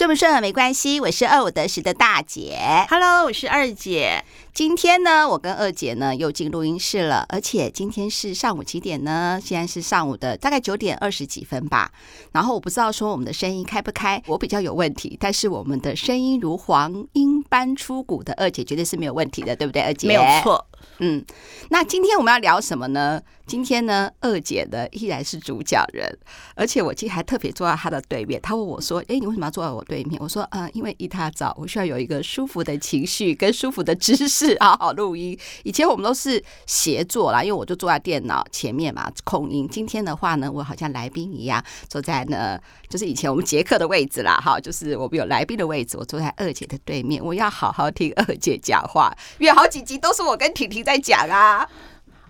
顺不顺没关系，我是二五得十的大姐。Hello，我是二姐。今天呢，我跟二姐呢又进录音室了，而且今天是上午几点呢？现在是上午的大概九点二十几分吧。然后我不知道说我们的声音开不开，我比较有问题，但是我们的声音如黄莺般出谷的二姐绝对是没有问题的，对不对？二姐没有错。嗯，那今天我们要聊什么呢？今天呢，二姐呢依然是主讲人，而且我今天还特别坐在她的对面。她问我说：“哎，你为什么要坐在我对面？”我说：“嗯，因为一大早我需要有一个舒服的情绪跟舒服的姿势，好好录音。以前我们都是协作啦，因为我就坐在电脑前面嘛，控音。今天的话呢，我好像来宾一样，坐在呢，就是以前我们杰克的位置啦，哈，就是我们有来宾的位置，我坐在二姐的对面，我要好好听二姐讲话，因为好几集都是我跟婷婷在讲啊。”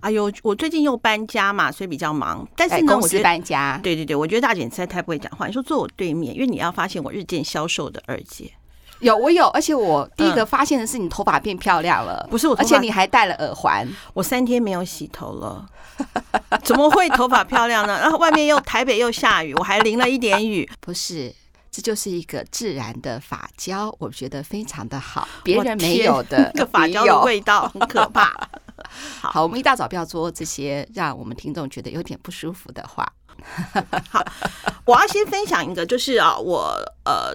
哎呦，我最近又搬家嘛，所以比较忙。但是呢，公司搬家，对对对，我觉得大姐实在太不会讲话。你说坐我对面，因为你要发现我日渐消瘦的二姐，有我有，而且我第一个发现的是你头发变漂亮了，不是我，而且你还戴了耳环。我三天没有洗头了，怎么会头发漂亮呢？然后外面又台北又下雨，我还淋了一点雨。不是，这就是一个自然的发胶，我觉得非常的好，别人没有的，那个发胶的味道很可怕。好，好，我们一大早不要做这些让我们听众觉得有点不舒服的话。好，我要先分享一个，就是啊，我呃，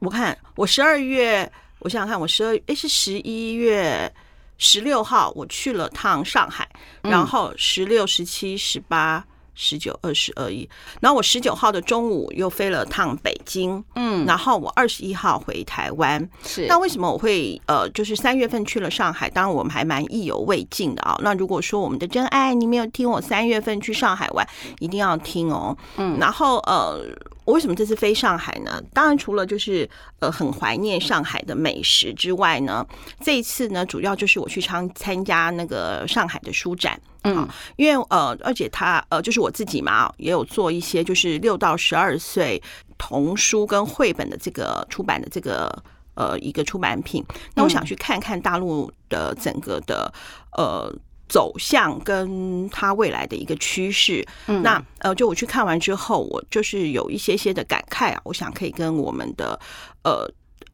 我看我十二月，我想想看，我十二诶是十一月十六号，我去了趟上海，然后十六、十七、十八。十九、二十而已。然后我十九号的中午又飞了趟北京，嗯，然后我二十一号回台湾。是，那为什么我会呃，就是三月份去了上海？当然我们还蛮意犹未尽的啊。那如果说我们的真爱你没有听我三月份去上海玩，一定要听哦。嗯，然后呃。我为什么这次飞上海呢？当然除了就是呃很怀念上海的美食之外呢，这一次呢主要就是我去参参加那个上海的书展，嗯，因为呃而且他呃就是我自己嘛，也有做一些就是六到十二岁童书跟绘本的这个出版的这个呃一个出版品，那我想去看看大陆的整个的呃。走向跟它未来的一个趋势，嗯，那呃，就我去看完之后，我就是有一些些的感慨啊，我想可以跟我们的呃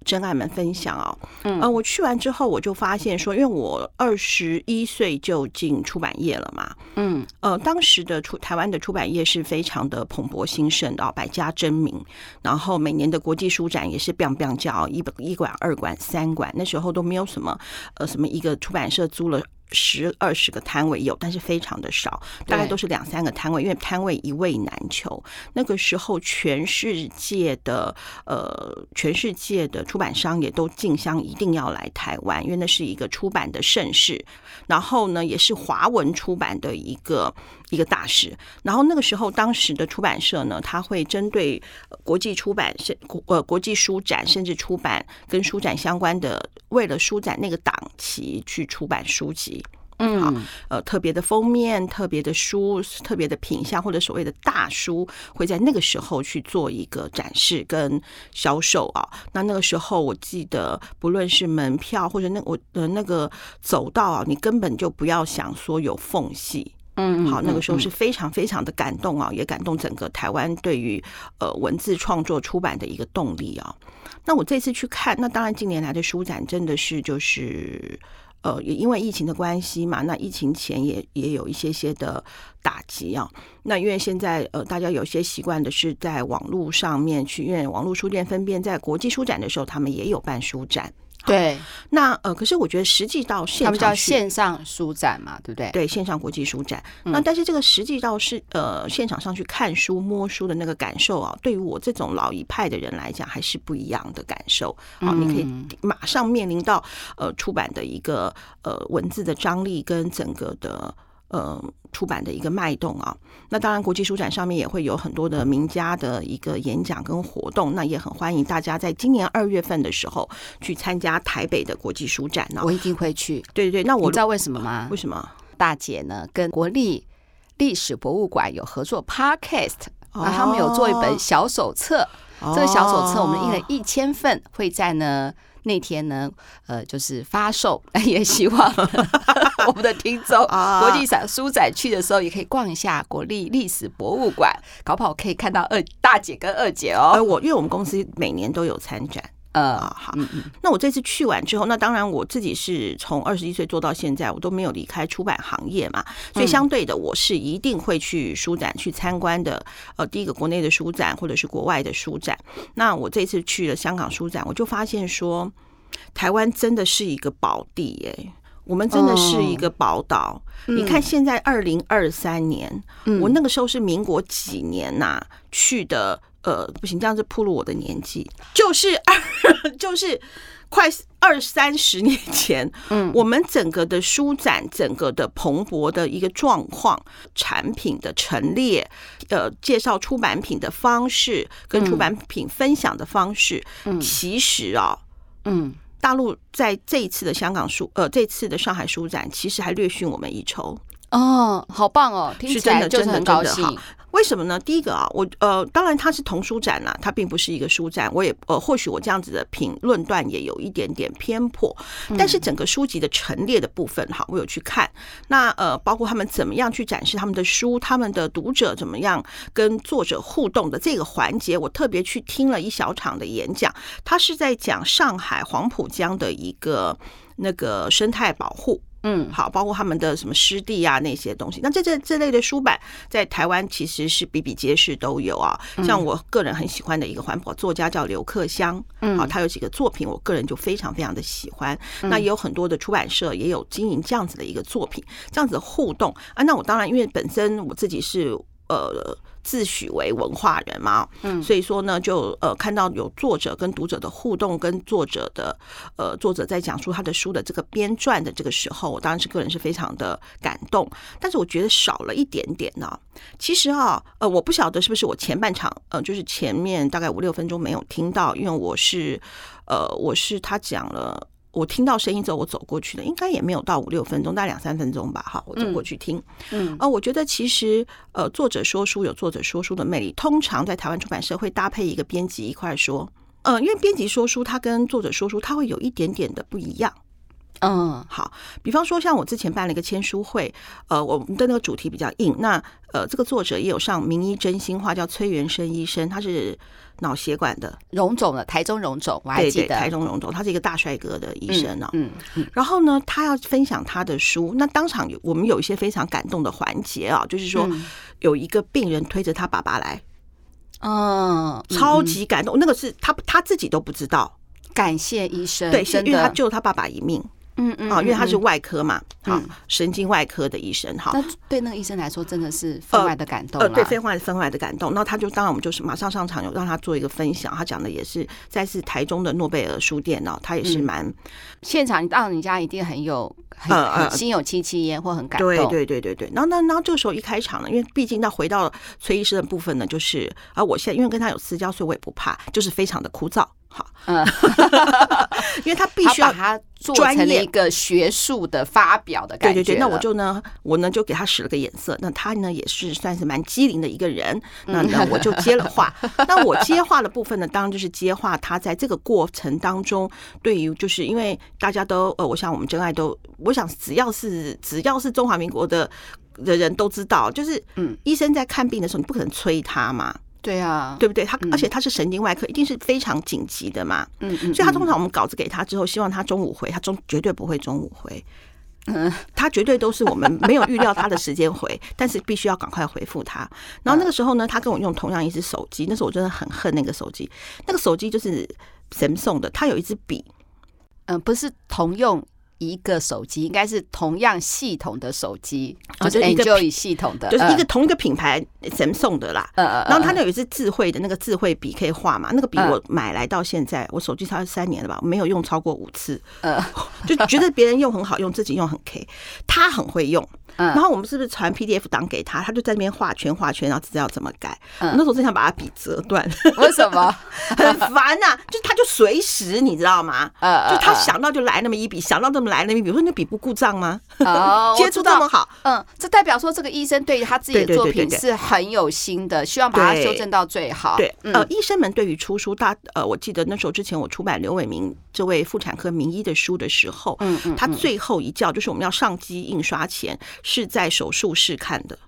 真爱们分享哦，嗯，呃，我去完之后，我就发现说，因为我二十一岁就进出版业了嘛，嗯，呃，当时的出台湾的出版业是非常的蓬勃兴盛的哦，百家争鸣，然后每年的国际书展也是 biang biang 叫一一馆、二馆、三馆，那时候都没有什么呃什么一个出版社租了。十二十个摊位有，但是非常的少，大概都是两三个摊位，因为摊位一位难求。那个时候，全世界的呃，全世界的出版商也都竞相一定要来台湾，因为那是一个出版的盛世。然后呢，也是华文出版的一个一个大事。然后那个时候，当时的出版社呢，他会针对国际出版甚呃国际书展，甚至出版跟书展相关的，为了书展那个档期去出版书籍。嗯，好，呃，特别的封面、特别的书、特别的品相，或者所谓的大书，会在那个时候去做一个展示跟销售啊。那那个时候，我记得不论是门票或者那我的那个走道啊，你根本就不要想说有缝隙。嗯，好，那个时候是非常非常的感动啊，也感动整个台湾对于呃文字创作出版的一个动力啊。那我这次去看，那当然近年来的书展真的是就是。呃，也因为疫情的关系嘛，那疫情前也也有一些些的打击啊。那因为现在呃，大家有些习惯的是在网络上面去，因为网络书店分辨在国际书展的时候，他们也有办书展。对，那呃，可是我觉得实际到现场，他们叫线上书展嘛，对不对？对，线上国际书展。嗯、那但是这个实际到是呃现场上去看书摸书的那个感受啊，对于我这种老一派的人来讲，还是不一样的感受。好、嗯，你可以马上面临到呃出版的一个呃文字的张力跟整个的。呃，出版的一个脉动啊，那当然国际书展上面也会有很多的名家的一个演讲跟活动，那也很欢迎大家在今年二月份的时候去参加台北的国际书展呢。我一定会去。对对对，那我你知道为什么吗？为什么？大姐呢跟国立历史博物馆有合作 Podcast，啊，他们有做一本小手册，这个小手册我们印了一千份，会在呢。那天呢，呃，就是发售，也希望 我们的听众，国际展书展去的时候，也可以逛一下国立历史博物馆，搞不好可以看到二大姐跟二姐哦。我因为我们公司每年都有参展。呃，好，那我这次去完之后，那当然我自己是从二十一岁做到现在，我都没有离开出版行业嘛，所以相对的，我是一定会去书展去参观的。呃，第一个国内的书展或者是国外的书展，那我这次去了香港书展，我就发现说，台湾真的是一个宝地耶，我们真的是一个宝岛。你看现在二零二三年，我那个时候是民国几年呐去的。呃，不行，这样子暴露我的年纪，就是二，就是快二三十年前，嗯，我们整个的书展，整个的蓬勃的一个状况，产品的陈列，呃，介绍出版品的方式，跟出版品分享的方式，嗯，其实啊，嗯，大陆在这一次的香港书，呃，这次的上海书展，其实还略逊我们一筹。哦，好棒哦，听起来就是很高兴。为什么呢？第一个啊，我呃，当然它是童书展呐，它并不是一个书展。我也呃，或许我这样子的评论断也有一点点偏颇，但是整个书籍的陈列的部分哈，我有去看。那呃，包括他们怎么样去展示他们的书，他们的读者怎么样跟作者互动的这个环节，我特别去听了一小场的演讲。他是在讲上海黄浦江的一个那个生态保护。嗯，好，包括他们的什么湿地啊那些东西，那这这这类的书版在台湾其实是比比皆是都有啊。像我个人很喜欢的一个环保作家叫刘克襄，嗯，好，他有几个作品，我个人就非常非常的喜欢。那也有很多的出版社也有经营这样子的一个作品，这样子的互动啊。那我当然因为本身我自己是呃。自诩为文化人嘛，嗯，所以说呢，就呃看到有作者跟读者的互动，跟作者的呃作者在讲述他的书的这个编撰的这个时候，我当然是个人是非常的感动，但是我觉得少了一点点呢。其实啊，呃，我不晓得是不是我前半场呃，就是前面大概五六分钟没有听到，因为我是呃，我是他讲了。我听到声音之后，我走过去的，应该也没有到五六分钟，大概两三分钟吧。哈，我走过去听。嗯，呃，我觉得其实呃，作者说书有作者说书的魅力。通常在台湾出版社会搭配一个编辑一块说，呃，因为编辑说书，他跟作者说书，他会有一点点的不一样。嗯，好，比方说像我之前办了一个签书会，呃，我们的那个主题比较硬。那呃，这个作者也有上名医真心话，叫崔元生医生，他是。脑血管的荣总的台中荣总，我还记得台中荣总，他是一个大帅哥的医生呢。嗯，然后呢，他要分享他的书，那当场有我们有一些非常感动的环节啊，就是说有一个病人推着他爸爸来，嗯，超级感动，那个是他他自己都不知道，感谢医生，对，因为他救他爸爸一命。嗯嗯，啊，因为他是外科嘛，好，神经外科的医生哈。那对那个医生来说，真的是分外的感动。呃，对，分外分外的感动。那他就当然我们就是马上上场，有让他做一个分享。他讲的也是在是台中的诺贝尔书店呢，他也是蛮现场，你到你家一定很有很很心有戚戚焉或很感动。对对对对对。然后那然后这个时候一开场呢，因为毕竟那回到崔医师的部分呢，就是啊，我现在因为跟他有私交，所以我也不怕，就是非常的枯燥。好，嗯，因为他必须要他做成一个学术的发表的感觉。对对对，那我就呢，我呢就给他使了个眼色。那他呢也是算是蛮机灵的一个人。那那我就接了话。那我接话的部分呢，当然就是接话他在这个过程当中，对于就是因为大家都呃，我想我们真爱都，我想只要是只要是中华民国的的人都知道，就是嗯，医生在看病的时候，你不可能催他嘛。对啊，对不对？他而且他是神经外科，一定是非常紧急的嘛。嗯嗯，所以他通常我们稿子给他之后，希望他中午回，他中绝对不会中午回。嗯，他绝对都是我们没有预料他的时间回，但是必须要赶快回复他。然后那个时候呢，他跟我用同样一支手机，那时候我真的很恨那个手机。那个手机就是神送的，他有一支笔，嗯，不是同用。一个手机应该是同样系统的手机，就是 Enjoy 系统的，就是一个同一个品牌 Samsung 的啦。嗯嗯。然后它那有一支智慧的那个智慧笔可以画嘛？那个笔我买来到现在，我手机差不多三年了吧，没有用超过五次。嗯，就觉得别人用很好用，自己用很 K。他很会用。嗯。然后我们是不是传 PDF 档给他？他就在那边画圈画圈，然后知道怎么改。嗯。那时候真想把他笔折断。为什么？很烦呐！就他就随时你知道吗？嗯。就他想到就来那么一笔，想到那么。么来呢？比如说，那笔不故障吗？哦，接触这么好，嗯，这代表说这个医生对于他自己的作品是很有心的，希望把它修正到最好。对，呃，医生们对于出书，大呃，我记得那时候之前我出版刘伟明这位妇产科名医的书的时候，嗯嗯，他最后一教就是我们要上机印刷前是在手术室看的。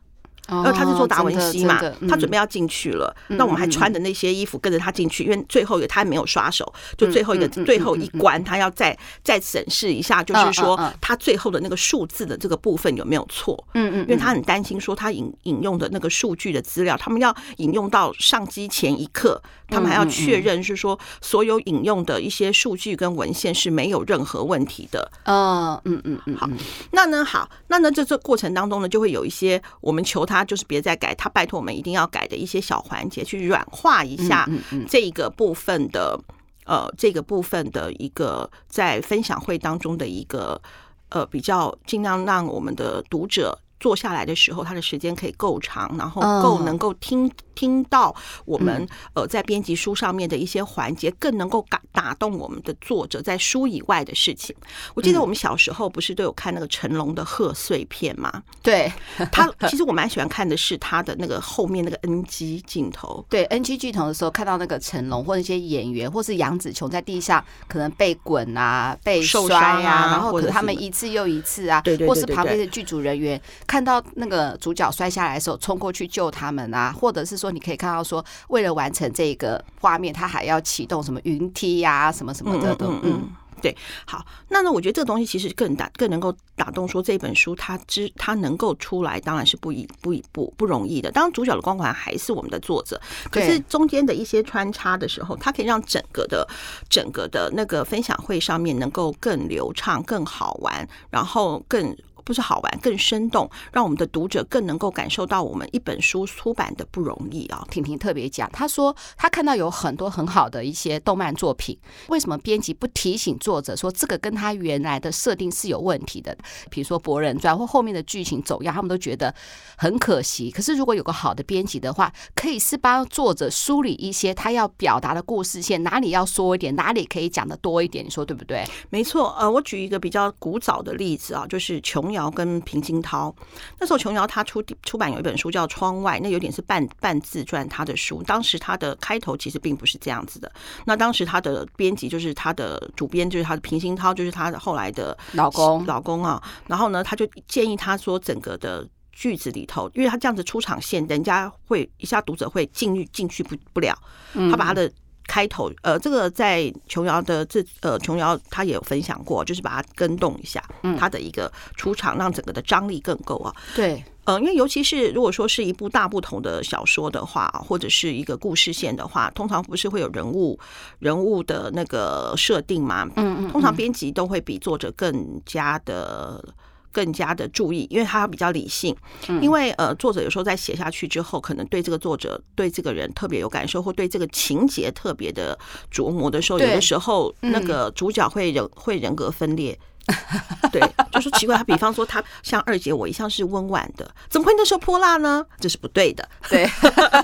呃，他是做达文西嘛，他准备要进去了，那我们还穿着那些衣服跟着他进去，因为最后一个他还没有刷手，就最后一个最后一关，他要再再审视一下，就是说他最后的那个数字的这个部分有没有错？嗯嗯，因为他很担心说他引引用的那个数据的资料，他们要引用到上机前一刻，他们还要确认是说所有引用的一些数据跟文献是没有任何问题的。嗯嗯嗯嗯，好，那呢好，那呢这这过程当中呢，就会有一些我们求他。他就是别再改，他拜托我们一定要改的一些小环节，去软化一下这一个部分的呃，这个部分的一个在分享会当中的一个呃比较尽量让我们的读者坐下来的时候，他的时间可以够长，然后够能够听。听到我们呃在编辑书上面的一些环节，更能够打打动我们的作者在书以外的事情。我记得我们小时候不是都有看那个成龙的贺岁片吗？对，他其实我蛮喜欢看的是他的那个后面那个 NG 镜头。对，NG 镜头的时候看到那个成龙或者一些演员，或是杨紫琼在地上可能被滚啊、被摔啊，然后可是他们一次又一次啊，或是旁边的剧组人员看到那个主角摔下来的时候冲过去救他们啊，或者是说。你可以看到，说为了完成这个画面，它还要启动什么云梯呀、啊，什么什么的。嗯嗯，嗯，对。好，那呢，我觉得这个东西其实更打，更能够打动说这本书它之它能够出来，当然是不一不一不不容易的。当然，主角的光环还是我们的作者，可是中间的一些穿插的时候，它可以让整个的整个的那个分享会上面能够更流畅、更好玩，然后更。不是好玩，更生动，让我们的读者更能够感受到我们一本书出版的不容易啊！婷婷特别讲，她说她看到有很多很好的一些动漫作品，为什么编辑不提醒作者说这个跟他原来的设定是有问题的？比如说《博人传》或后面的剧情走样，他们都觉得很可惜。可是如果有个好的编辑的话，可以是帮作者梳理一些他要表达的故事线，哪里要说一点，哪里可以讲的多一点，你说对不对？没错，呃，我举一个比较古早的例子啊，就是琼瑶跟平金涛，那时候琼瑶她出出版有一本书叫《窗外》，那有点是半半自传，她的书当时她的开头其实并不是这样子的。那当时她的编辑就是她的主编，就是她的平鑫涛，就是她的后来的老公老公啊。然后呢，他就建议他说，整个的句子里头，因为他这样子出场线，人家会一下读者会进入进去不不了，他把他的。开头，呃，这个在琼瑶的这，呃，琼瑶她也有分享过，就是把它跟动一下，嗯，她的一个出场，让整个的张力更够啊。对，嗯，因为尤其是如果说是一部大不同的小说的话，或者是一个故事线的话，通常不是会有人物人物的那个设定嘛？嗯嗯，通常编辑都会比作者更加的。更加的注意，因为他比较理性。因为呃，作者有时候在写下去之后，可能对这个作者、对这个人特别有感受，或对这个情节特别的琢磨的时候，有的时候那个主角会人会人格分裂。对，就说奇怪，他比方说他像二姐，我一向是温婉的，怎么会那时候泼辣呢？这是不对的。对，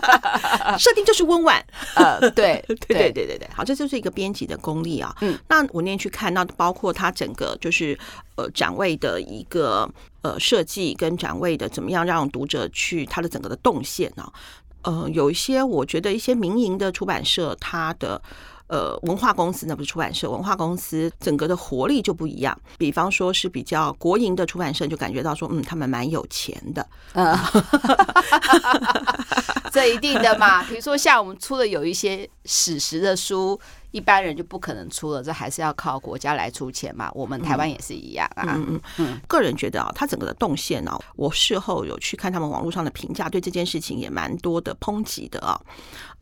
设定就是温婉。呃，对，对，对，对，对，对。好，这就是一个编辑的功力啊。嗯，那我那天去看，那包括他整个就是呃展位的一个呃设计跟展位的怎么样让读者去他的整个的动线啊，呃，有一些我觉得一些民营的出版社，他的。呃，文化公司那不是出版社，文化公司整个的活力就不一样。比方说是比较国营的出版社，就感觉到说，嗯，他们蛮有钱的。嗯，这一定的嘛。比如说像我们出的有一些史实的书。一般人就不可能出了，这还是要靠国家来出钱嘛。我们台湾也是一样啊。嗯嗯嗯。个人觉得啊，他整个的动线啊，我事后有去看他们网络上的评价，对这件事情也蛮多的抨击的啊。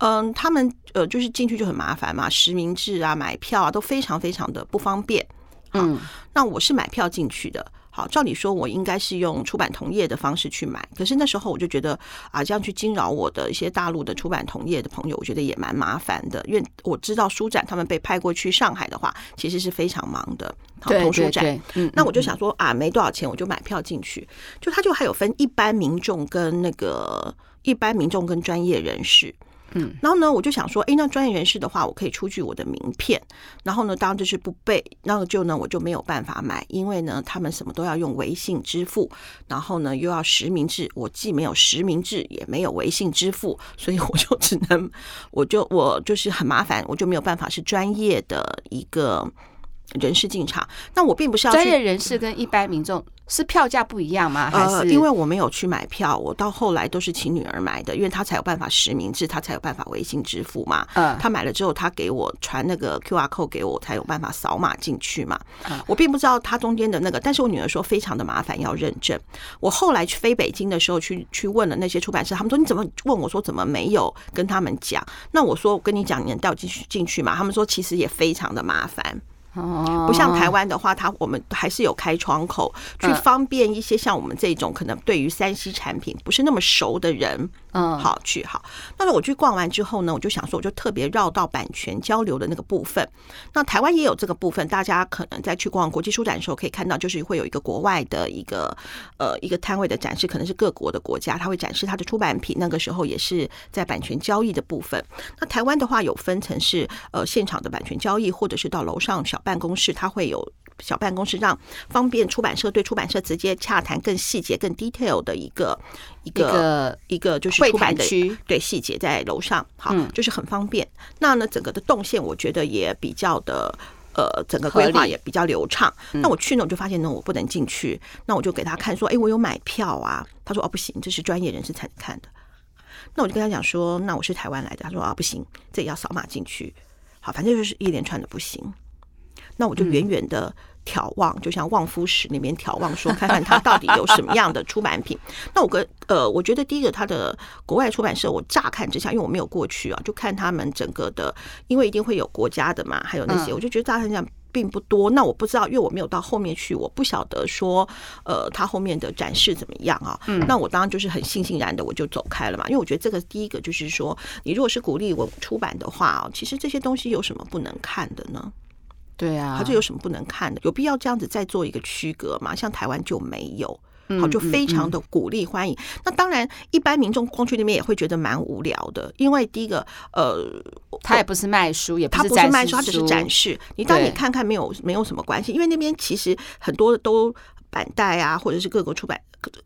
嗯，他们呃，就是进去就很麻烦嘛，实名制啊，买票啊，都非常非常的不方便。嗯，那我是买票进去的。好，照理说，我应该是用出版同业的方式去买。可是那时候我就觉得啊，这样去惊扰我的一些大陆的出版同业的朋友，我觉得也蛮麻烦的。因为我知道书展他们被派过去上海的话，其实是非常忙的。好，同书展，嗯，那我就想说啊，没多少钱，我就买票进去。就他就还有分一般民众跟那个一般民众跟专业人士。嗯，然后呢，我就想说，哎，那专业人士的话，我可以出具我的名片。然后呢，当然这是不备，那个就呢，我就没有办法买，因为呢，他们什么都要用微信支付，然后呢，又要实名制，我既没有实名制，也没有微信支付，所以我就只能，我就我就是很麻烦，我就没有办法是专业的一个。人士进场，那我并不是要专业人士跟一般民众是票价不一样吗？还是、呃、因为我没有去买票，我到后来都是请女儿买的，因为她才有办法实名制，她才有办法微信支付嘛。嗯，她买了之后，她给我传那个 QR code 给我，才有办法扫码进去嘛。嗯，我并不知道她中间的那个，但是我女儿说非常的麻烦，要认证。我后来去飞北京的时候，去去问了那些出版社，他们说你怎么问我说怎么没有跟他们讲？那我说我跟你讲，你能带我进去进去嘛？他们说其实也非常的麻烦。哦，不像台湾的话，它我们还是有开窗口，去方便一些像我们这种可能对于三 C 产品不是那么熟的人，嗯，好去好。那么我去逛完之后呢，我就想说，我就特别绕到版权交流的那个部分。那台湾也有这个部分，大家可能在去逛国际书展的时候可以看到，就是会有一个国外的一个呃一个摊位的展示，可能是各国的国家，他会展示他的出版品。那个时候也是在版权交易的部分。那台湾的话有分成是呃现场的版权交易，或者是到楼上小。办公室，他会有小办公室，让方便出版社对出版社直接洽谈更细节、更 detail 的一个一个一个，就是出版的区，对细节在楼上，好，就是很方便。那呢，整个的动线我觉得也比较的呃，整个规划也比较流畅。那我去呢，我就发现呢，我不能进去。那我就给他看说，哎，我有买票啊。他说哦，不行，这是专业人士才能看的。那我就跟他讲说，那我是台湾来的。他说啊，不行，这也要扫码进去。好，反正就是一连串的不行。那我就远远的眺望，就像望夫石那边眺望，说看看他到底有什么样的出版品。那我跟呃，我觉得第一个他的国外出版社，我乍看之下，因为我没有过去啊，就看他们整个的，因为一定会有国家的嘛，还有那些，我就觉得乍看这样并不多。那我不知道，因为我没有到后面去，我不晓得说呃，他后面的展示怎么样啊？那我当然就是很悻悻然的，我就走开了嘛。因为我觉得这个第一个就是说，你如果是鼓励我出版的话啊，其实这些东西有什么不能看的呢？对啊，他这有什么不能看的？有必要这样子再做一个区隔吗？像台湾就没有，好，就非常的鼓励欢迎。那当然，一般民众光去那边也会觉得蛮无聊的，因为第一个，呃，他也不是卖书，也不是卖书，他只是展示。你当你看看没有没有什么关系，因为那边其实很多都。版带啊，或者是各个出版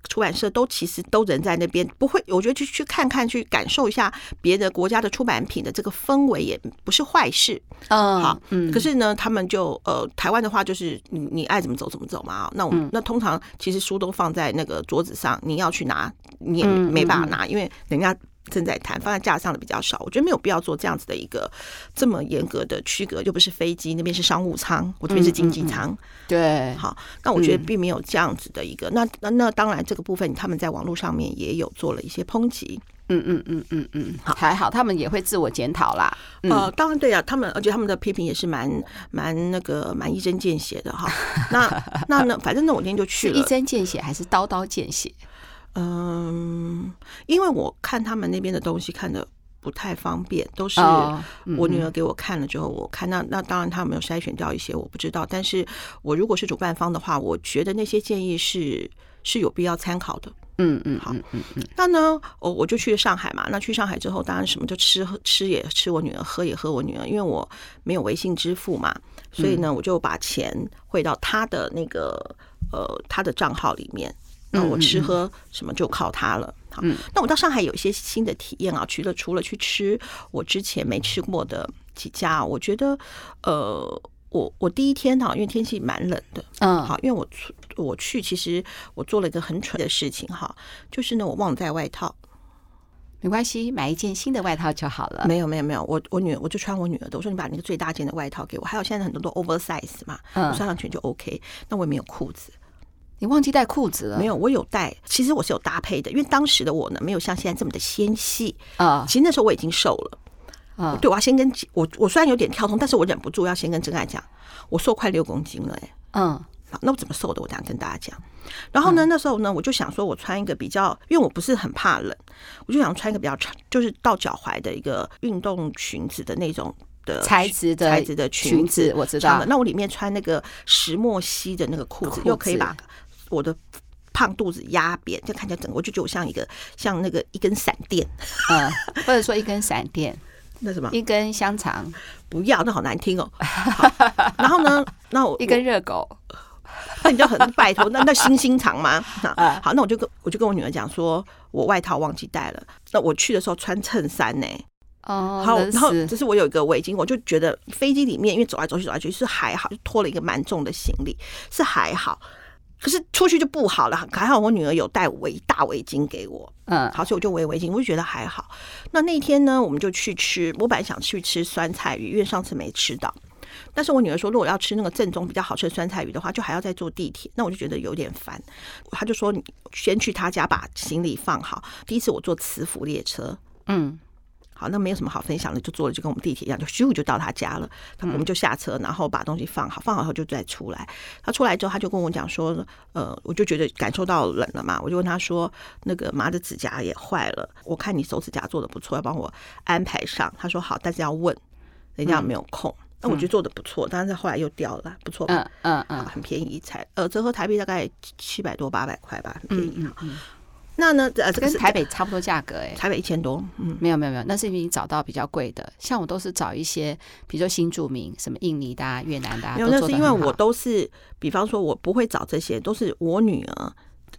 出版社都其实都人在那边，不会，我觉得去去看看，去感受一下别的国家的出版品的这个氛围，也不是坏事。嗯，好，嗯。可是呢，他们就呃，台湾的话就是你你爱怎么走怎么走嘛。那我们那通常其实书都放在那个桌子上，你要去拿你也没办法拿，因为人家。正在谈，放在架上的比较少，我觉得没有必要做这样子的一个这么严格的区隔，又不是飞机，那边是商务舱，我这边是经济舱，嗯。嗯、对，好，那我觉得并没有这样子的一个，嗯、那那那当然这个部分他们在网络上面也有做了一些抨击，嗯嗯嗯嗯嗯，好，还好他们也会自我检讨啦，嗯、呃，当然对啊，他们而且他们的批评也是蛮蛮那个蛮一针见血的哈，那那那反正那我今天就去了，一针见血还是刀刀见血？嗯，因为我看他们那边的东西看的不太方便，都是我女儿给我看了之后，我看那那当然他有没有筛选掉一些我不知道，但是我如果是主办方的话，我觉得那些建议是是有必要参考的。嗯嗯，好，嗯嗯，那呢，我我就去了上海嘛，那去上海之后，当然什么就吃喝吃也吃我女儿，喝也喝我女儿，因为我没有微信支付嘛，所以呢，我就把钱汇到她的那个呃她的账号里面。那我吃喝什么就靠它了。好，那我到上海有一些新的体验啊，除了除了去吃我之前没吃过的几家，我觉得，呃，我我第一天哈，因为天气蛮冷的，嗯，好，因为我我去其实我做了一个很蠢的事情哈，就是呢，我忘了带外套。没关系，买一件新的外套就好了。没有没有没有，我我女儿我就穿我女儿的，我说你把那个最大件的外套给我，还有现在很多都 oversize 嘛，我穿上去就 OK。那我也没有裤子。你忘记带裤子了？没有，我有带。其实我是有搭配的，因为当时的我呢，没有像现在这么的纤细啊。其实那时候我已经瘦了啊。对，我要先跟我，我虽然有点跳通，但是我忍不住要先跟真爱讲，我瘦快六公斤了哎。嗯，好，那我怎么瘦的？我等下跟大家讲。然后呢，那时候呢，我就想说，我穿一个比较，因为我不是很怕冷，我就想穿一个比较长，就是到脚踝的一个运动裙子的那种的材质的材质的裙子，我知道。那我里面穿那个石墨烯的那个裤子，又可以把。我的胖肚子压扁，这样看起来整个我就觉得我像一个像那个一根闪电，嗯，或者说一根闪电，那什么一根香肠，不要，那好难听哦。然后呢，那我一根热狗，那你就很拜托，那那星星肠吗？好，那我就跟我就跟我女儿讲说，我外套忘记带了，那我去的时候穿衬衫呢。哦，好，然后只是我有一个围巾，我就觉得飞机里面因为走来走去走来去是还好，就拖了一个蛮重的行李是还好，可是出去就不好了。还好我女儿有带围大围巾给我，嗯，好，所以我就围围巾，我就觉得还好。那那天呢，我们就去吃，我本来想去吃酸菜鱼，因为上次没吃到。但是我女儿说，如果要吃那个正宗比较好吃的酸菜鱼的话，就还要再坐地铁，那我就觉得有点烦。她就说，你先去她家把行李放好。第一次我坐磁浮列车，嗯。好，那没有什么好分享的，就坐了就跟我们地铁一样，就咻就到他家了。我们就下车，然后把东西放好，放好后就再出来。他出来之后，他就跟我讲说：“呃，我就觉得感受到冷了嘛，我就问他说，那个麻的指甲也坏了，我看你手指甲做的不错，要帮我安排上。”他说：“好，但是要问人家有没有空。嗯”那我觉得做的不错，但是后来又掉了，不错，嗯嗯嗯，很便宜，才呃折合台币大概七百多八百块吧，很便宜。嗯嗯那呢？呃，这个是跟台北差不多价格哎、欸，台北一千多。嗯，没有没有没有，那是因为你找到比较贵的。像我都是找一些，比如说新住民，什么印尼的、啊、越南的、啊。没有，那是因为我都是，比方说，我不会找这些，都是我女儿。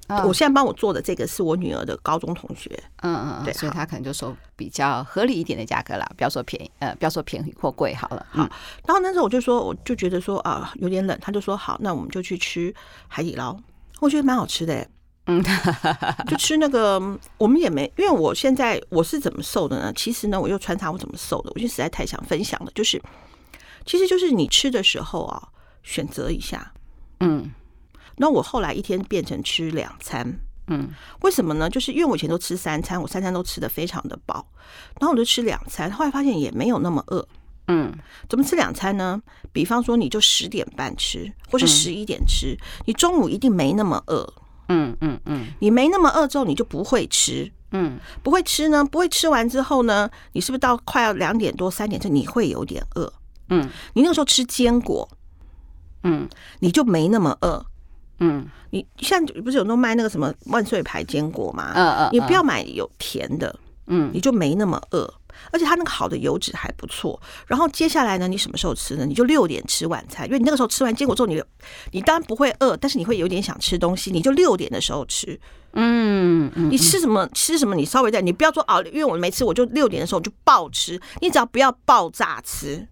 嗯、我现在帮我做的这个是我女儿的高中同学。嗯嗯嗯，对，所以他可能就说比较合理一点的价格啦，不要说便宜，呃，不要说便宜或贵好了。好，嗯、然后那时候我就说，我就觉得说啊，有点冷，他就说好，那我们就去吃海底捞。我觉得蛮好吃的、欸。嗯，就吃那个，我们也没，因为我现在我是怎么瘦的呢？其实呢，我又穿插我怎么瘦的，我就实在太想分享了。就是，其实就是你吃的时候啊，选择一下，嗯。那我后来一天变成吃两餐，嗯，为什么呢？就是因为我以前都吃三餐，我三餐都吃的非常的饱，然后我就吃两餐，后来发现也没有那么饿，嗯。怎么吃两餐呢？比方说，你就十点半吃，或是十一点吃，你中午一定没那么饿。嗯嗯嗯，你没那么饿之后，你就不会吃，嗯，不会吃呢，不会吃完之后呢，你是不是到快要两点多三点钟，你会有点饿，嗯，你那个时候吃坚果，嗯，你就没那么饿，嗯，你像不是有那卖那个什么万岁牌坚果吗？嗯嗯，你不要买有甜的，嗯，你就没那么饿。而且它那个好的油脂还不错，然后接下来呢，你什么时候吃呢？你就六点吃晚餐，因为你那个时候吃完坚果之后，你你当然不会饿，但是你会有点想吃东西，你就六点的时候吃。嗯，你吃什么吃什么，你稍微在，你不要说哦，因为我没吃，我就六点的时候就暴吃，你只要不要爆炸吃，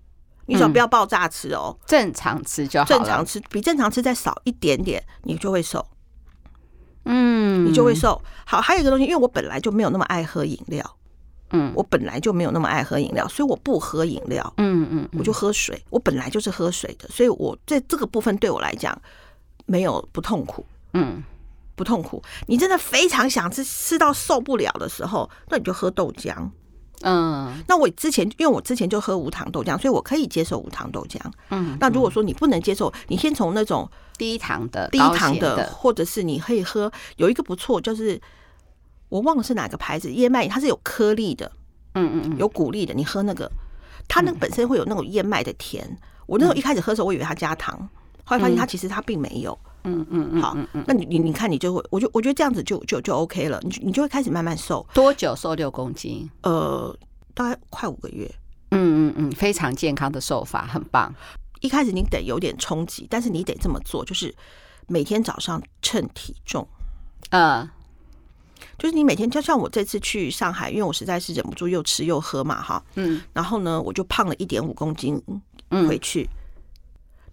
你只要不要爆炸吃哦，正常吃就好，正常吃比正常吃再少一点点，你就会瘦。嗯，你就会瘦。好，还有一个东西，因为我本来就没有那么爱喝饮料。嗯，我本来就没有那么爱喝饮料，所以我不喝饮料。嗯嗯，我就喝水。我本来就是喝水的，所以我在这个部分对我来讲没有不痛苦。嗯，不痛苦。你真的非常想吃，吃到受不了的时候，那你就喝豆浆。嗯，那我之前因为我之前就喝无糖豆浆，所以我可以接受无糖豆浆。嗯，那如果说你不能接受，你先从那种低糖的、低糖的，或者是你可以喝有一个不错就是。我忘了是哪个牌子燕麦，它是有颗粒的，嗯嗯嗯，有谷粒的。你喝那个，它那个本身会有那种燕麦的甜。我那时候一开始喝的时候，我以为它加糖，后来发现它其实它并没有。嗯嗯嗯，好，那你你你看，你就会，我就我觉得这样子就就就 OK 了。你你就会开始慢慢瘦。多久瘦六公斤？呃，大概快五个月。嗯嗯嗯，非常健康的瘦法，很棒。一开始你得有点冲击，但是你得这么做，就是每天早上称体重。呃。就是你每天就像我这次去上海，因为我实在是忍不住又吃又喝嘛，哈，嗯，然后呢，我就胖了一点五公斤回去。嗯、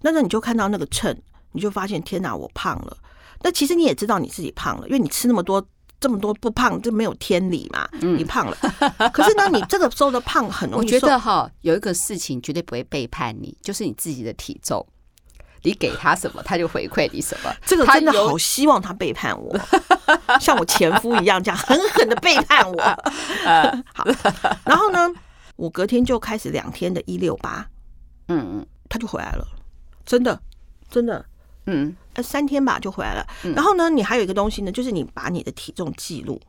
那那你就看到那个秤，你就发现天哪，我胖了。那其实你也知道你自己胖了，因为你吃那么多这么多不胖这没有天理嘛，嗯、你胖了。可是呢，你这个时候的胖很容易。我觉得哈，有一个事情绝对不会背叛你，就是你自己的体重。你给他什么，他就回馈你什么。这个真的好希望他背叛我，像我前夫一样，这样狠狠的背叛我。好，然后呢，我隔天就开始两天的一六八，嗯嗯，他就回来了，真的，真的，嗯，呃，三天吧就回来了。然后呢，你还有一个东西呢，就是你把你的体重记录。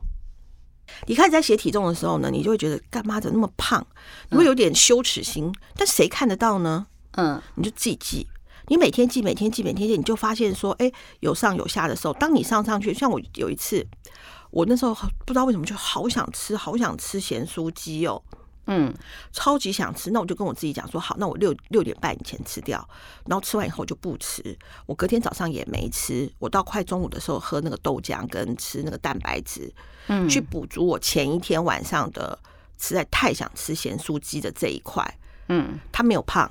你开始在写体重的时候呢，你就会觉得干嘛怎么那么胖，你会有点羞耻心，但谁看得到呢？嗯，你就自己记。你每天记，每天记，每天记，你就发现说，哎，有上有下的时候，当你上上去，像我有一次，我那时候不知道为什么就好想吃，好想吃咸酥鸡哦。嗯，超级想吃，那我就跟我自己讲说，好，那我六六点半以前吃掉，然后吃完以后就不吃。我隔天早上也没吃，我到快中午的时候喝那个豆浆跟吃那个蛋白质，嗯，去补足我前一天晚上的实在太想吃咸酥鸡的这一块。嗯，他没有胖，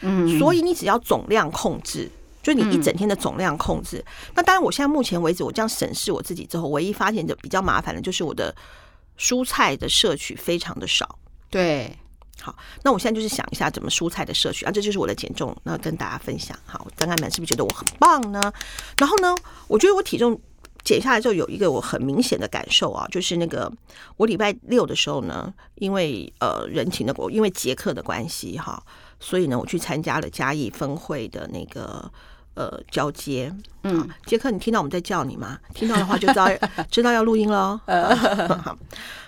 嗯，所以你只要总量控制，就你一整天的总量控制。那当然，我现在目前为止，我这样审视我自己之后，唯一发现的比较麻烦的就是我的。蔬菜的摄取非常的少，对，好，那我现在就是想一下怎么蔬菜的摄取啊，这就是我的减重，那跟大家分享。好，张爱们是不是觉得我很棒呢？然后呢，我觉得我体重减下来之后有一个我很明显的感受啊，就是那个我礼拜六的时候呢，因为呃人情的，因为捷克的关系哈，所以呢我去参加了嘉义分会的那个。呃，交接，嗯，杰克，你听到我们在叫你吗？听到的话就知道 知道要录音喽。好，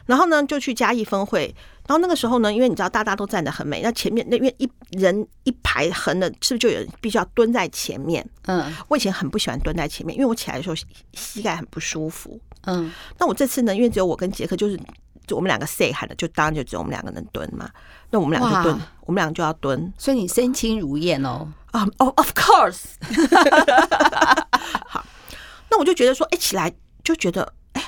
然后呢，就去嘉义分会。然后那个时候呢，因为你知道大家都站得很美，那前面那边一人一排横的，是不是就有人必须要蹲在前面？嗯，我以前很不喜欢蹲在前面，因为我起来的时候膝盖很不舒服。嗯，那我这次呢，因为只有我跟杰克，就是就我们两个 say 喊的，就当然就只有我们两个能蹲嘛。那我们两个就蹲，我们两个就要蹲，所以你身轻如燕哦。啊哦，Of course，好，那我就觉得说，哎，起来就觉得，哎，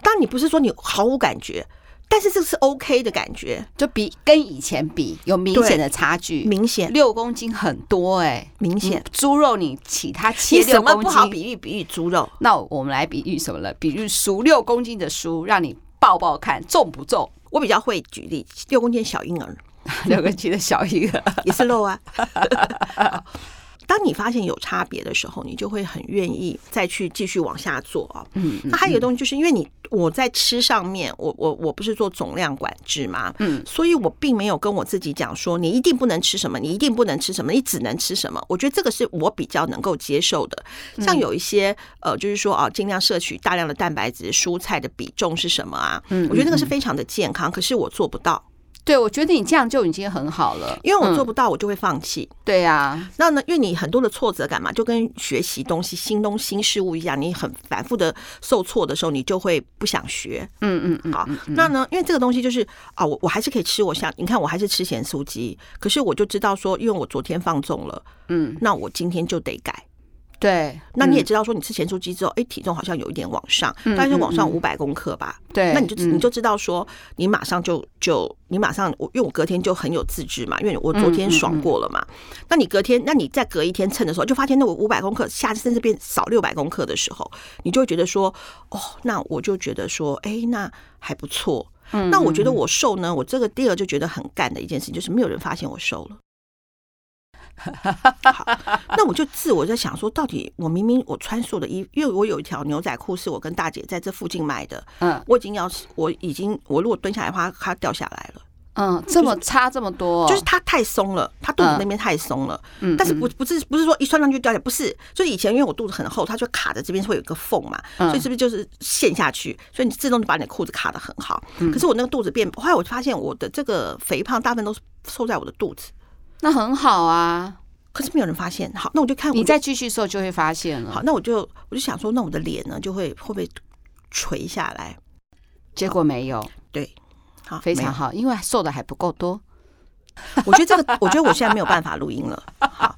当然你不是说你毫无感觉，但是这是 OK 的感觉，就比跟以前比有明显的差距，明显。六公斤很多哎，明显。猪肉你其他切六公斤不好比喻比喻猪肉，那我们来比喻什么了？比喻熟六公斤的书，让你抱抱看重不重？我比较会举例，六公斤小婴儿。六公斤的小婴儿 也是肉啊。当你发现有差别的时候，你就会很愿意再去继续往下做啊。嗯，那还有一个东西，就是因为你我在吃上面，我我我不是做总量管制嘛，嗯，所以我并没有跟我自己讲说你一定不能吃什么，你一定不能吃什么，你只能吃什么。我觉得这个是我比较能够接受的。像有一些呃，就是说啊，尽量摄取大量的蛋白质，蔬菜的比重是什么啊？嗯，我觉得那个是非常的健康，可是我做不到。对，我觉得你这样就已经很好了，因为我做不到，我就会放弃。嗯、对呀、啊，那呢，因为你很多的挫折感嘛，就跟学习东西、新东新事物一样，你很反复的受挫的时候，你就会不想学。嗯嗯嗯。好，那呢，因为这个东西就是啊，我我还是可以吃，我想你看，我还是吃咸酥鸡，可是我就知道说，因为我昨天放纵了，嗯，那我今天就得改。对，那你也知道说，你吃前酥鸡之后，哎、嗯，体重好像有一点往上，大概是往上五百公克吧。对，那你就你就知道说，你马上就就你马上我，因为我隔天就很有自制嘛，因为我昨天爽过了嘛。那你隔天，那你再隔一天称的时候，就发现那我五百公克，下次甚至变少六百公克的时候，你就会觉得说，哦，那我就觉得说，哎，那还不错。嗯，那我觉得我瘦呢，我这个第二就觉得很干的一件事情，就是没有人发现我瘦了。好，那我就自我在想说，到底我明明我穿素的衣，因为我有一条牛仔裤是我跟大姐在这附近买的，嗯，我已经要，我已经，我如果蹲下来的话，它掉下来了，嗯，这么差这么多，就是它太松了，它肚子那边太松了，嗯，但是不不是不是说一穿上去掉下来，不是，就是以前因为我肚子很厚，它就卡在这边会有一个缝嘛，所以是不是就是陷下去，所以你自动就把你的裤子卡的很好，可是我那个肚子变，后来我就发现我的这个肥胖大部分都是瘦在我的肚子。那很好啊，可是没有人发现。好，那我就看你再继续瘦就会发现了。好，那我就我就想说，那我的脸呢就会会不会垂下来？结果没有。对，好，非常好，因为瘦的还不够多。我觉得这个，我觉得我现在没有办法录音了。好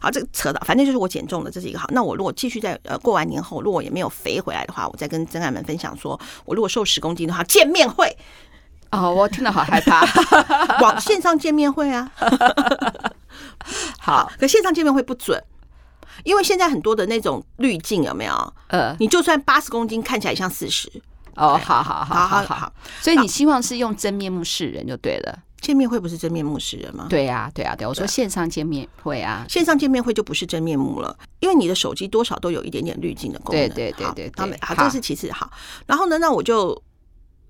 好，这个扯到，反正就是我减重了，这是一个好。那我如果继续在呃过完年后，如果也没有肥回来的话，我再跟真爱们分享说，我如果瘦十公斤的话，见面会。哦，我听了好害怕。网线上见面会啊，好，可线上见面会不准，因为现在很多的那种滤镜有没有？呃，你就算八十公斤，看起来像四十。哦，好好好好好好，所以你希望是用真面目示人就对了。见面会不是真面目示人吗？对呀，对呀，对。我说线上见面会啊，线上见面会就不是真面目了，因为你的手机多少都有一点点滤镜的功能。对对对对，好，好，这是其次。好，然后呢，那我就。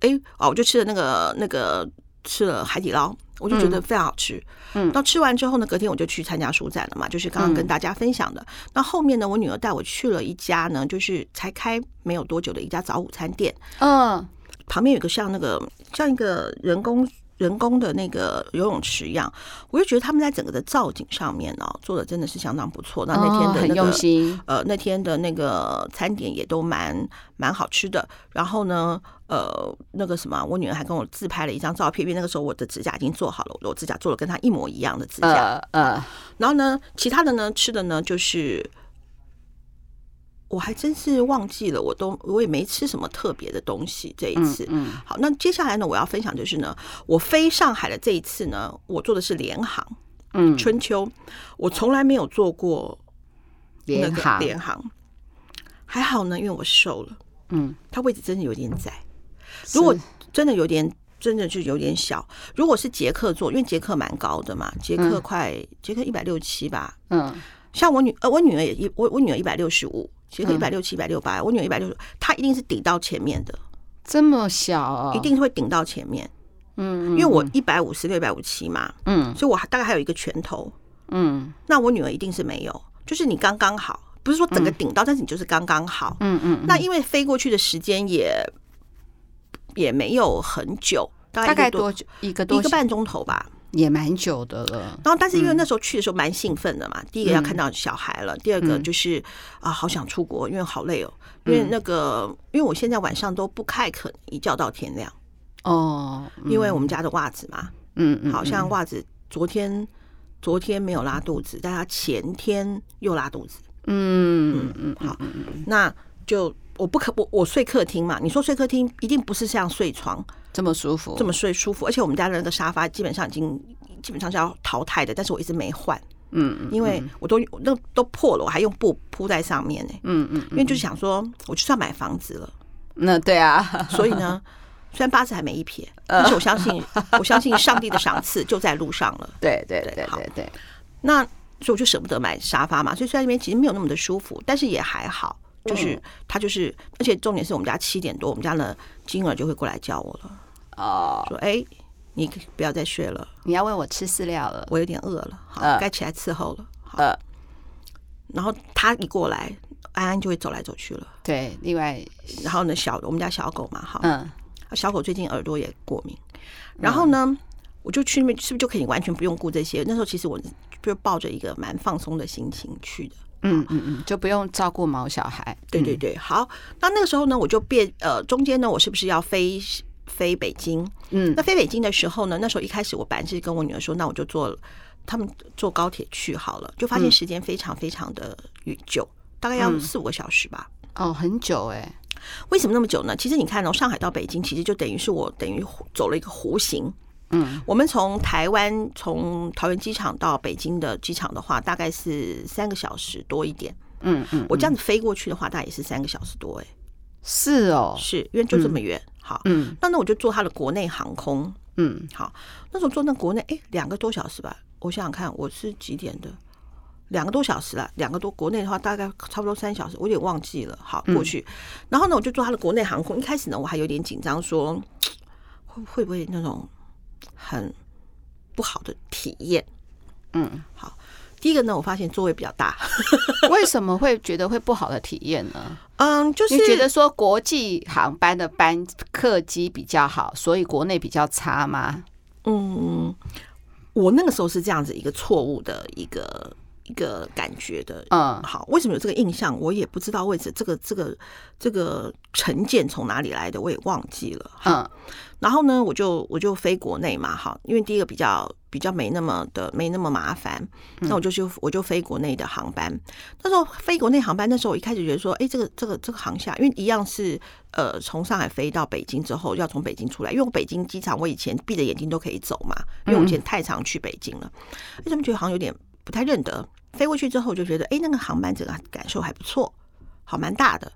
哎，哦，我就吃了那个那个吃了海底捞，我就觉得非常好吃。嗯，到吃完之后呢，隔天我就去参加书展了嘛，就是刚刚跟大家分享的。那、嗯、后面呢，我女儿带我去了一家呢，就是才开没有多久的一家早午餐店。嗯，旁边有个像那个像一个人工人工的那个游泳池一样，我就觉得他们在整个的造景上面呢、哦，做的真的是相当不错。那那天的那个、哦、用心呃，那天的那个餐点也都蛮蛮好吃的。然后呢，呃，那个什么，我女儿还跟我自拍了一张照片，因为那个时候我的指甲已经做好了，我指甲做了跟她一模一样的指甲。呃，呃然后呢，其他的呢，吃的呢就是。我还真是忘记了，我都我也没吃什么特别的东西这一次。嗯，嗯好，那接下来呢，我要分享就是呢，我飞上海的这一次呢，我坐的是联航，嗯，春秋，我从来没有坐过联航，联航。还好呢，因为我瘦了，嗯，它位置真的有点窄，如果真的有点，真的就有点小。如果是捷克坐，因为捷克蛮高的嘛，捷克快，嗯、捷克一百六七吧，嗯，像我女呃，我女儿也一我我女儿一百六十五。其实一百六七、一百六八，我女儿一百六十，她一定是顶到前面的，这么小、哦，一定会顶到前面。嗯，因为我一百五十六、一百五七嘛，嗯，所以我大概还有一个拳头，嗯，那我女儿一定是没有，就是你刚刚好，不是说整个顶到，嗯、但是你就是刚刚好，嗯嗯。那因为飞过去的时间也也没有很久，大概多久？一个多一个半钟头吧。也蛮久的了，然后但是因为那时候去的时候蛮兴奋的嘛，第一个要看到小孩了，第二个就是啊，好想出国，因为好累哦，因为那个因为我现在晚上都不太可能一觉到天亮。哦，因为我们家的袜子嘛，嗯，好像袜子昨天昨天没有拉肚子，但他前天又拉肚子，嗯嗯嗯，好，那就我不可我我睡客厅嘛，你说睡客厅一定不是像睡床。这么舒服，这么睡舒服，而且我们家的那个沙发基本上已经基本上是要淘汰的，但是我一直没换，嗯，因为我都那都破了，我还用布铺在上面呢，嗯嗯，因为就是想说，我就是要买房子了，那对啊，所以呢，虽然八字还没一撇，但是我相信，我相信上帝的赏赐就在路上了，对对对对对，那所以我就舍不得买沙发嘛，所以虽然那边其实没有那么的舒服，但是也还好，就是他就是，而且重点是我们家七点多，我们家的金儿就会过来叫我了。哦，说哎，你不要再睡了，你要喂我吃饲料了，我有点饿了，好，该起来伺候了。呃，然后他一过来，安安就会走来走去了。对，另外，然后呢，小我们家小狗嘛，哈，嗯，小狗最近耳朵也过敏，然后呢，我就去那边，是不是就可以完全不用顾这些？那时候其实我就抱着一个蛮放松的心情去的，嗯嗯嗯，就不用照顾毛小孩。对对对，好，那那个时候呢，我就变呃，中间呢，我是不是要飞？飞北京，嗯，那飞北京的时候呢，那时候一开始我本来是跟我女儿说，那我就坐他们坐高铁去好了，就发现时间非常非常的久，大概要四五个小时吧。哦，很久哎，为什么那么久呢？其实你看哦，上海到北京其实就等于是我等于走了一个弧形。嗯，我们从台湾从桃园机场到北京的机场的话，大概是三个小时多一点。嗯嗯，我这样子飞过去的话，大概也是三个小时多哎。是哦，是因为就这么远。好，嗯，那那我就坐他的国内航空，嗯，好，那时候坐那国内，哎，两个多小时吧，我想想看，我是几点的？两个多小时了，两个多，国内的话大概差不多三小时，我有点忘记了。好，过去，然后呢，我就坐他的国内航空，一开始呢，我还有点紧张，说 会会不会那种很不好的体验？嗯，好。第一个呢，我发现座位比较大，为什么会觉得会不好的体验呢？嗯，就是你觉得说国际航班的班客机比较好，所以国内比较差吗？嗯，我那个时候是这样子一个错误的一个一个感觉的。嗯，好，为什么有这个印象？我也不知道为什么这个这个这个成见从哪里来的，我也忘记了。嗯，然后呢，我就我就飞国内嘛，好，因为第一个比较。比较没那么的没那么麻烦，那我就去我就飞国内的航班。那时候飞国内航班，那时候我一开始觉得说，哎，这个这个这个航厦，因为一样是呃从上海飞到北京之后，要从北京出来，因为我北京机场我以前闭着眼睛都可以走嘛，因为我以前太常去北京了，为什么觉得好像有点不太认得？飞过去之后就觉得，哎，那个航班整个感受还不错，好蛮大的，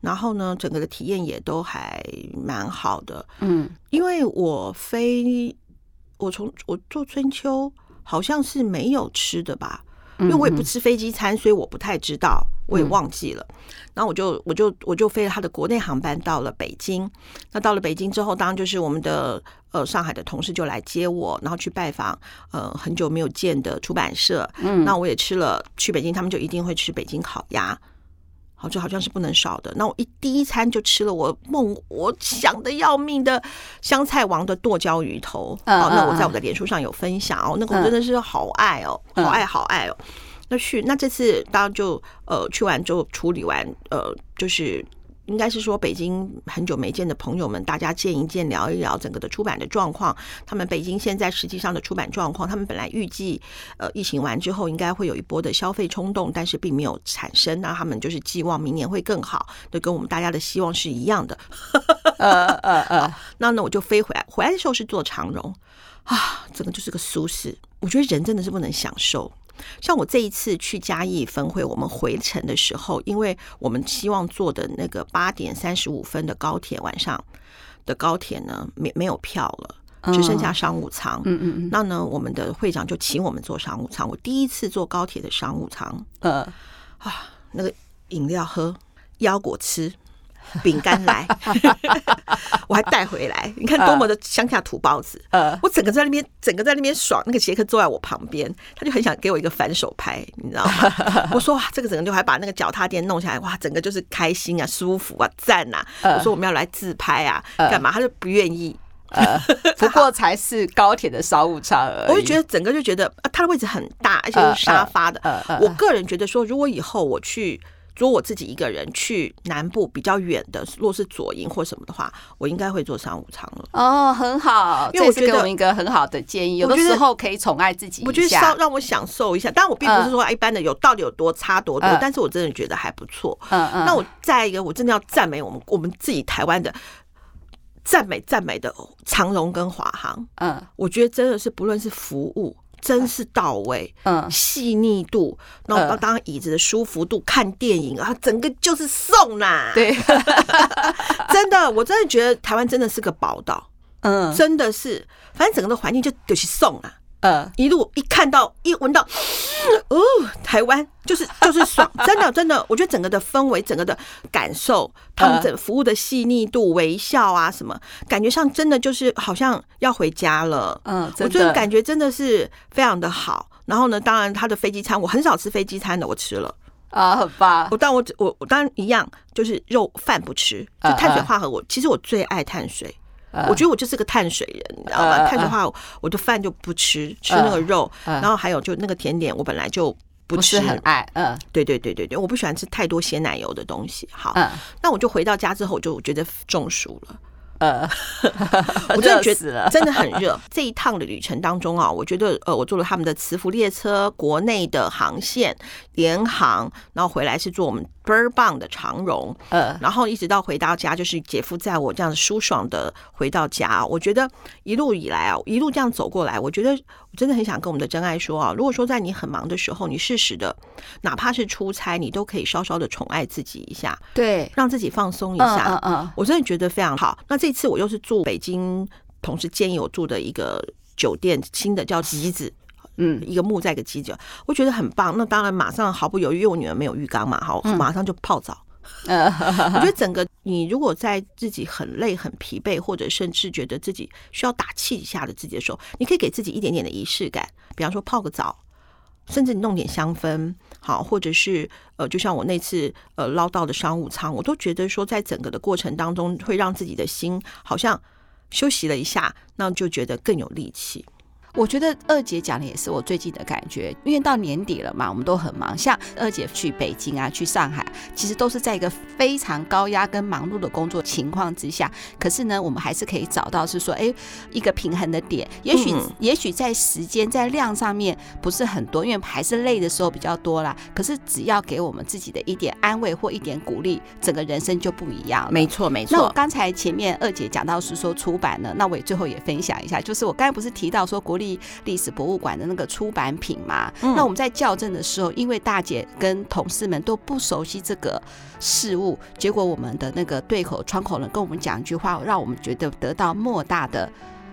然后呢，整个的体验也都还蛮好的，嗯，因为我飞。我从我做春秋好像是没有吃的吧，因为我也不吃飞机餐，所以我不太知道，我也忘记了。然后我就我就我就飞了他的国内航班到了北京。那到了北京之后，当然就是我们的呃上海的同事就来接我，然后去拜访呃很久没有见的出版社。嗯，那我也吃了，去北京他们就一定会吃北京烤鸭。好，这好像是不能少的。那我一第一餐就吃了我梦我想的要命的香菜王的剁椒鱼头。哦，那我在我的脸书上有分享哦，那个我真的是好爱哦，好爱好爱哦。那去那这次当然就呃去完就处理完呃就是。应该是说，北京很久没见的朋友们，大家见一见，聊一聊整个的出版的状况。他们北京现在实际上的出版状况，他们本来预计，呃，疫情完之后应该会有一波的消费冲动，但是并没有产生。那他们就是寄望明年会更好，就跟我们大家的希望是一样的。呃呃 呃，那呢，我就飞回来，回来的时候是坐长荣啊，整个就是个舒适。我觉得人真的是不能享受。像我这一次去嘉义分会，我们回程的时候，因为我们希望坐的那个八点三十五分的高铁，晚上的高铁呢，没没有票了，只剩下商务舱。嗯嗯嗯。那呢，我们的会长就请我们坐商务舱。我第一次坐高铁的商务舱，呃，啊，那个饮料喝，腰果吃。饼干来，我还带回来。你看多么的乡下土包子。呃，我整个在那边，整个在那边爽。那个杰克坐在我旁边，他就很想给我一个反手拍，你知道吗？我说哇，这个整个就还把那个脚踏垫弄下来，哇，整个就是开心啊，舒服啊，赞呐、啊。我说我们要来自拍啊，干嘛？他就不愿意。呃，不过才是高铁的商务舱而已。我就觉得整个就觉得啊，它的位置很大，而且是沙发的。我个人觉得说，如果以后我去。如果我自己一个人去南部比较远的，若是左营或什么的话，我应该会坐商务舱了。哦，很好，因为我觉得这是给我们一个很好的建议。有的时候可以宠爱自己，我觉得稍让我享受一下。当然，我并不是说一般的有到底有多差多多，但是我真的觉得还不错。嗯嗯。那我再一个，我真的要赞美我们我们自己台湾的赞美赞美的长荣跟华航。嗯，我觉得真的是不论是服务。真是到位，嗯，细腻度，然后当当椅子的舒服度，看电影啊，整个就是送啦，对，真的，我真的觉得台湾真的是个宝岛，嗯，真的是，反正整个的环境就就是送啊。呃，一路一看到一闻到，哦，台湾就是就是爽，真的真的，我觉得整个的氛围，整个的感受，他们整服务的细腻度、微笑啊什么，感觉上真的就是好像要回家了。嗯，我觉得感觉真的是非常的好。然后呢，当然他的飞机餐我很少吃飞机餐的，我吃了啊，很棒。我但我我我当然一样，就是肉饭不吃，就碳水化合物。我其实我最爱碳水。我觉得我就是个碳水人，你知道吗？碳水化，我的饭就不吃，吃那个肉，然后还有就那个甜点，我本来就不吃，很爱。嗯，对对对对对，我不喜欢吃太多鲜奶油的东西。好，那我就回到家之后，我就觉得中暑了。呃，我真的觉得真的很热。这一趟的旅程当中啊，我觉得呃，我坐了他们的磁浮列车，国内的航线联航，然后回来是坐我们。倍儿棒的长荣，呃，然后一直到回到家，就是姐夫载我这样舒爽的回到家。我觉得一路以来啊，一路这样走过来，我觉得我真的很想跟我们的真爱说啊，如果说在你很忙的时候，你适时的，哪怕是出差，你都可以稍稍的宠爱自己一下，对，让自己放松一下。嗯嗯，我真的觉得非常好。那这次我又是住北京，同事建议我住的一个酒店，新的叫吉子。嗯，一个木在一个机子，我觉得很棒。那当然，马上毫不犹豫，因为我女儿没有浴缸嘛，好，马上就泡澡。嗯，我觉得整个你如果在自己很累、很疲惫，或者甚至觉得自己需要打气一下的自己的时候，你可以给自己一点点的仪式感，比方说泡个澡，甚至你弄点香氛，好，或者是呃，就像我那次呃捞到的商务舱，我都觉得说，在整个的过程当中，会让自己的心好像休息了一下，那就觉得更有力气。我觉得二姐讲的也是我最近的感觉，因为到年底了嘛，我们都很忙。像二姐去北京啊，去上海，其实都是在一个非常高压跟忙碌的工作情况之下。可是呢，我们还是可以找到是说，哎，一个平衡的点。也许，也许在时间在量上面不是很多，因为还是累的时候比较多啦。可是只要给我们自己的一点安慰或一点鼓励，整个人生就不一样了。没错，没错。那我刚才前面二姐讲到是说出版呢，那我也最后也分享一下，就是我刚才不是提到说国立。历史博物馆的那个出版品嘛，嗯、那我们在校正的时候，因为大姐跟同事们都不熟悉这个事物，结果我们的那个对口窗口人跟我们讲一句话，让我们觉得得到莫大的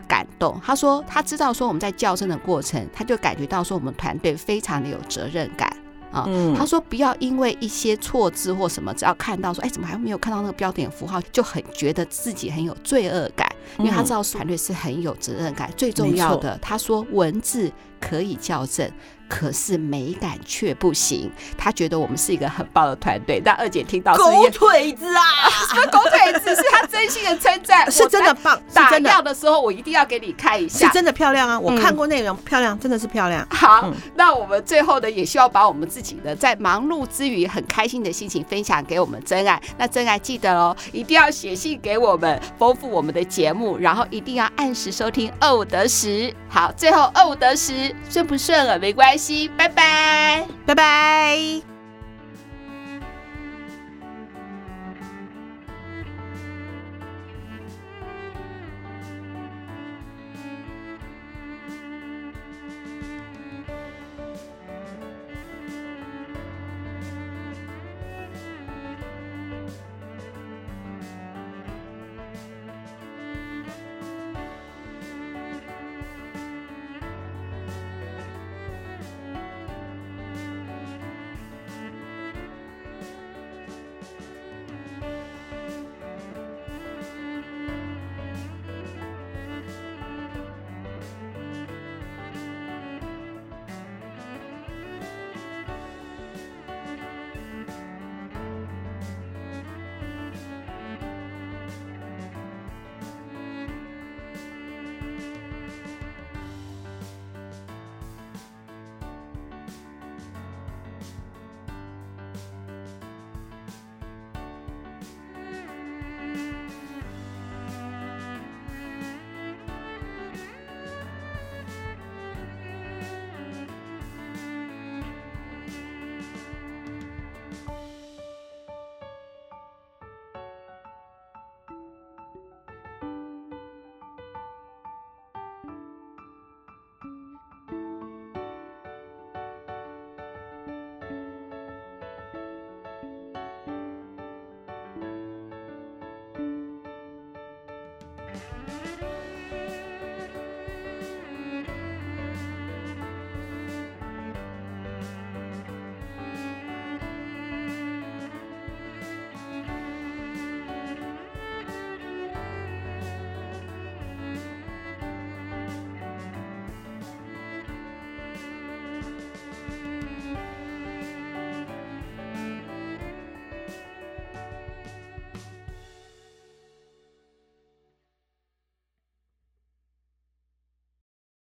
感动。他说他知道说我们在校正的过程，他就感觉到说我们团队非常的有责任感啊。嗯、他说不要因为一些错字或什么，只要看到说哎怎么还没有看到那个标点符号，就很觉得自己很有罪恶感。因为他知道团队是很有责任感。最重要的，他说文字可以校正。可是美感却不行，他觉得我们是一个很棒的团队。但二姐听到狗腿子啊，什么狗腿子？是他真心的称赞，是真的棒。打掉的时候，我一定要给你看一下，是真的漂亮啊！我看过内容，漂亮，真的是漂亮。好，那我们最后呢，也希望把我们自己的在忙碌之余很开心的心情分享给我们真爱。那真爱记得哦，一定要写信给我们，丰富我们的节目，然后一定要按时收听二五得十。好，最后二五得十，顺不顺耳没关系，拜拜，拜拜。Música